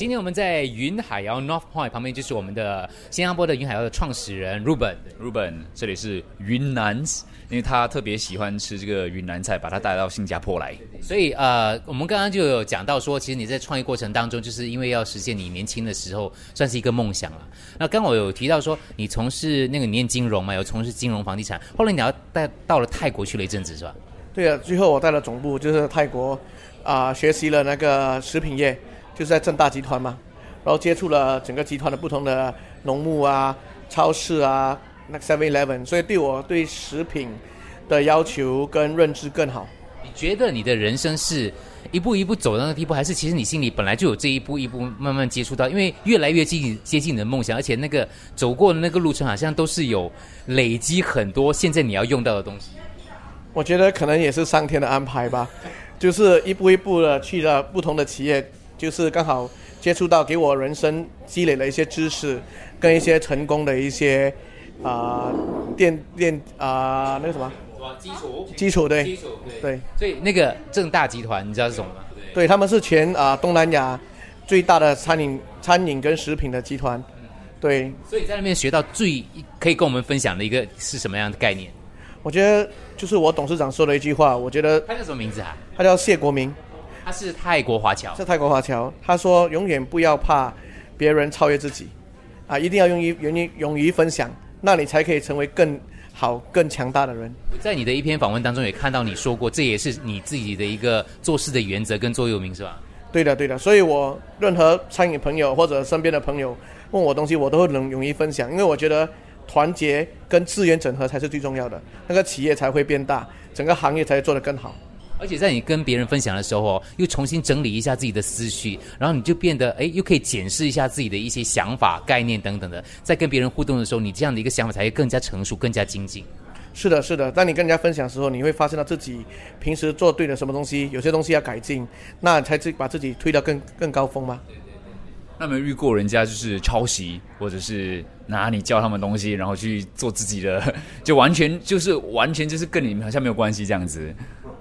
今天我们在云海肴 North Point 旁边，就是我们的新加坡的云海肴的创始人 Ruben。Ruben，这里是云南，因为他特别喜欢吃这个云南菜，把他带到新加坡来。所以呃，我们刚刚就有讲到说，其实你在创业过程当中，就是因为要实现你年轻的时候算是一个梦想了。那刚我有提到说，你从事那个你念金融嘛，有从事金融房地产，后来你要带到了泰国去了一阵子是吧？对啊，最后我带了总部，就是泰国，啊、学习了那个食品业，就是在正大集团嘛，然后接触了整个集团的不同的农牧啊、超市啊，那个 Seven Eleven，所以对我对食品的要求跟认知更好。你觉得你的人生是一步一步走到那个地步，还是其实你心里本来就有这一步一步慢慢接触到？因为越来越接近接近你的梦想，而且那个走过的那个路程好像都是有累积很多现在你要用到的东西。我觉得可能也是上天的安排吧，就是一步一步的去了不同的企业，就是刚好接触到，给我人生积累了一些知识，跟一些成功的一些啊、电电啊、那个什么基础基础对础对所以那个正大集团，你知道是什么吗？对，他们是全啊、东南亚最大的餐饮餐饮跟食品的集团，对所以在那边学到最可以跟我们分享的一个是什么样的概念？我觉得就是我董事长说的一句话，我觉得他叫什么名字啊？他叫谢国明，他是泰国华侨是。泰国华侨，他说永远不要怕别人超越自己，啊，一定要勇于勇于勇于分享，那你才可以成为更好、更强大的人。我在你的一篇访问当中也看到你说过，这也是你自己的一个做事的原则跟座右铭，是吧？对的，对的，所以我任何餐饮朋友或者身边的朋友问我东西，我都会能勇于分享，因为我觉得团结跟资源整合才是最重要的，那个企业才会变大，整个行业才会做得更好。而且在你跟别人分享的时候哦，又重新整理一下自己的思绪，然后你就变得哎，又可以检视一下自己的一些想法、概念等等的，在跟别人互动的时候，你这样的一个想法才会更加成熟、更加精进。是的，是的。当你跟人家分享的时候，你会发现到自己平时做对了什么东西，有些东西要改进，那才自把自己推到更更高峰吗。那没有遇过人家就是抄袭，或者是拿你教他们东西，然后去做自己的，就完全就是完全就是跟你们好像没有关系这样子？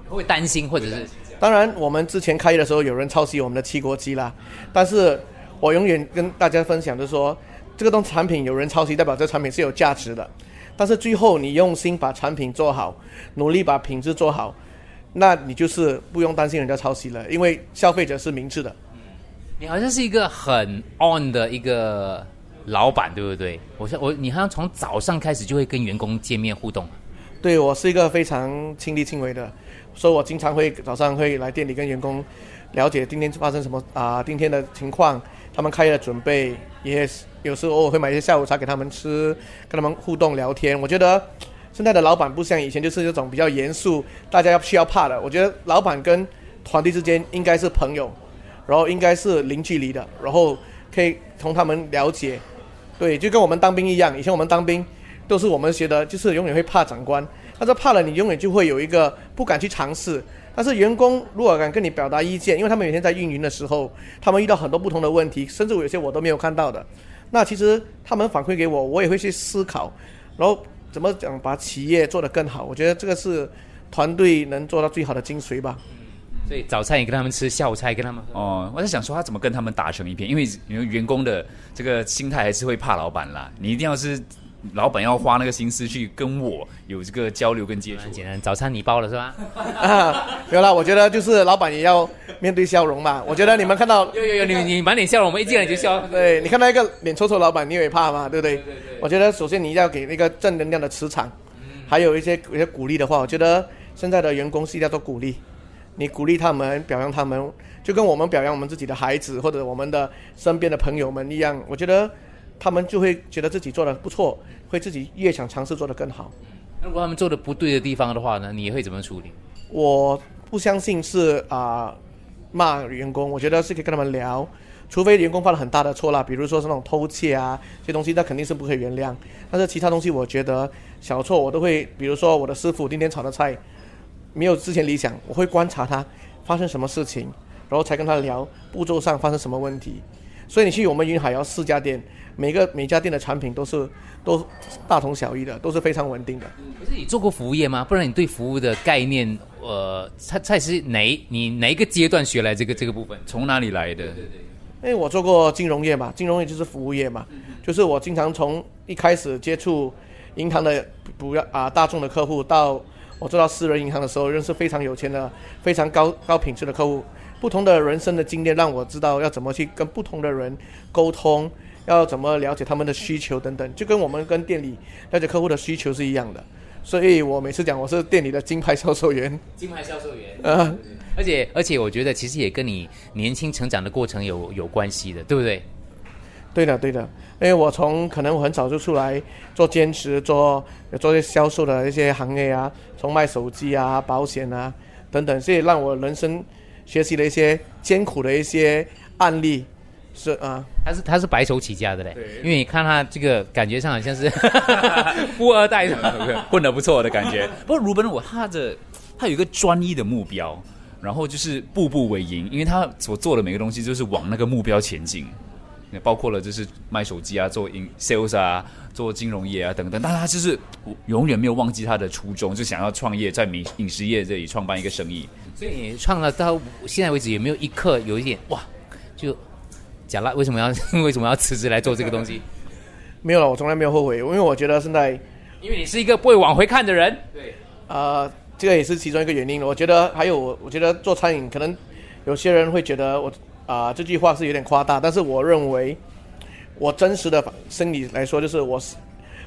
会不会担心，或者是当然，我们之前开业的时候有人抄袭我们的七国鸡啦，但是我永远跟大家分享就是说，这个东产品有人抄袭，代表这产品是有价值的。但是最后你用心把产品做好，努力把品质做好，那你就是不用担心人家抄袭了，因为消费者是明智的。你好像是一个很 on 的一个老板，对不对？我像我，你好像从早上开始就会跟员工见面互动。对我是一个非常亲力亲为的，所以我经常会早上会来店里跟员工了解今天发生什么啊、今天的情况，他们开业的准备，也有时候偶尔会买一些下午茶给他们吃，跟他们互动聊天。我觉得现在的老板不像以前，就是这种比较严肃，大家要需要怕的。我觉得老板跟团队之间应该是朋友，然后应该是零距离的，然后可以从他们了解，对，就跟我们当兵一样，以前我们当兵。都是我们学的，就是永远会怕长官，但是怕了你永远就会有一个不敢去尝试。但是员工如果敢跟你表达意见，因为他们每天在运营的时候，他们遇到很多不同的问题，甚至有些我都没有看到的。那其实他们反馈给我，我也会去思考，然后怎么讲把企业做得更好。我觉得这个是团队能做到最好的精髓吧。所以早餐也跟他们吃，下午茶也跟他们喝。哦，我在想说他怎么跟他们打成一片，因为因为员工的这个心态还是会怕老板啦，你一定要是老板要花那个心思去跟我有这个交流跟接触很。简单，早餐你包了是吧？啊，没有啦，我觉得就是老板也要面对笑容嘛。我觉得你们看到 有有有，你你满脸笑容，我们一进来你就笑。对，你看到一个脸臭臭老板，你也会怕嘛，对不对？我觉得首先你要给那个正能量的磁场，还有一些一些鼓励的话，我觉得现在的员工是一定要多鼓励，你鼓励他们，表扬他们，就跟我们表扬我们自己的孩子或者我们的身边的朋友们一样，我觉得他们就会觉得自己做的不错，会自己越想尝试做得更好。如果他们做的不对的地方的话呢，你会怎么处理？我不相信是啊、骂员工，我觉得是可以跟他们聊，除非员工犯了很大的错啦，比如说是那种偷窃啊这些东西，那肯定是不可以原谅。但是其他东西，我觉得小错我都会，比如说我的师傅今天炒的菜没有之前理想，我会观察他发生什么事情，然后才跟他聊步骤上发生什么问题。所以你去我们云海要四家店，每个每家店的产品都是都大同小异的，都是非常稳定的。可是你做过服务业吗？不然你对服务的概念，呃，菜菜是哪你哪一个阶段学来这个这个部分？从哪里来的？因为我做过金融业嘛，金融业就是服务业嘛，就是我经常从一开始接触银行的不要啊大众的客户，到我做到私人银行的时候，认识非常有钱的、非常高高品质的客户，不同的人生的经验让我知道要怎么去跟不同的人沟通，要怎么了解他们的需求等等，就跟我们跟店里了解客户的需求是一样的。所以我每次讲我是店里的金牌销售员，金牌销售员，啊，而且而且我觉得其实也跟你年轻成长的过程有有关系的，对不对？对的，对的，因为我从可能我很早就出来做兼职，做做些销售的一些行业啊，从卖手机啊、保险啊等等，所以让我人生学习了一些艰苦的一些案例，是啊，他是他是白手起家的嘞，因为你看他这个感觉上好像是 富二代的。混得不错的感觉。不过鲁本我他的他有一个专一的目标，然后就是步步为营，因为他所做的每个东西就是往那个目标前进。也包括了就是卖手机啊，做 in sales 啊，做金融业啊等等，但他就是永远没有忘记他的初衷，就想要创业，在饮饮食业这里创办一个生意。所以你创了到现在为止，有没有一刻有一点哇，就讲了为什么要 为什么要辞职来做这个东西？没有了，我从来没有后悔，因为我觉得现在因为你是一个不会往回看的人。对，呃，这个也是其中一个原因。我觉得还有我，我觉得做餐饮可能有些人会觉得我啊、这句话是有点夸大，但是我认为我真实的心理来说，就是我是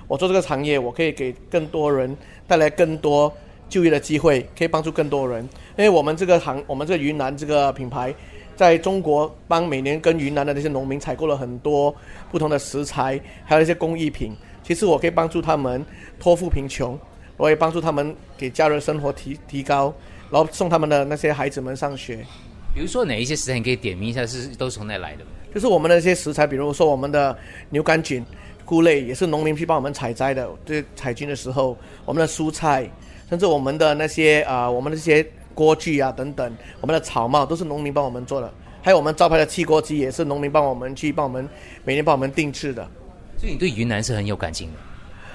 我做这个行业，我可以给更多人带来更多就业的机会，可以帮助更多人。因为我们这个行，我们这个云南这个品牌，在中国帮每年跟云南的那些农民采购了很多不同的食材，还有一些工艺品。其实我可以帮助他们脱富贫穷，我也帮助他们给家人生活提提高，然后送他们的那些孩子们上学。比如说哪一些食材，你可以点名一下，是都是从哪来的？就是我们的一些食材，比如说我们的牛肝菌、菇类，也是农民去帮我们采摘的。这采菌的时候，我们的蔬菜，甚至我们的那些啊、我们的这些锅具啊等等，我们的草帽都是农民帮我们做的。还有我们招牌的汽锅鸡，也是农民帮我们去帮我们每年帮我们定制的。所以你对云南是很有感情的。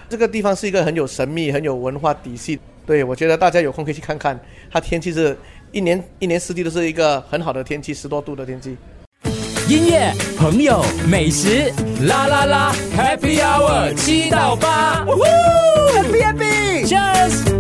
这个地方是一个很有神秘、很有文化底细。对我觉得大家有空可以去看看，它天气是一年一年四季都是一个很好的天气，十多度的天气。音乐、朋友、美食，啦啦啦，Happy Hour 七到八，Happy Happy，Cheers。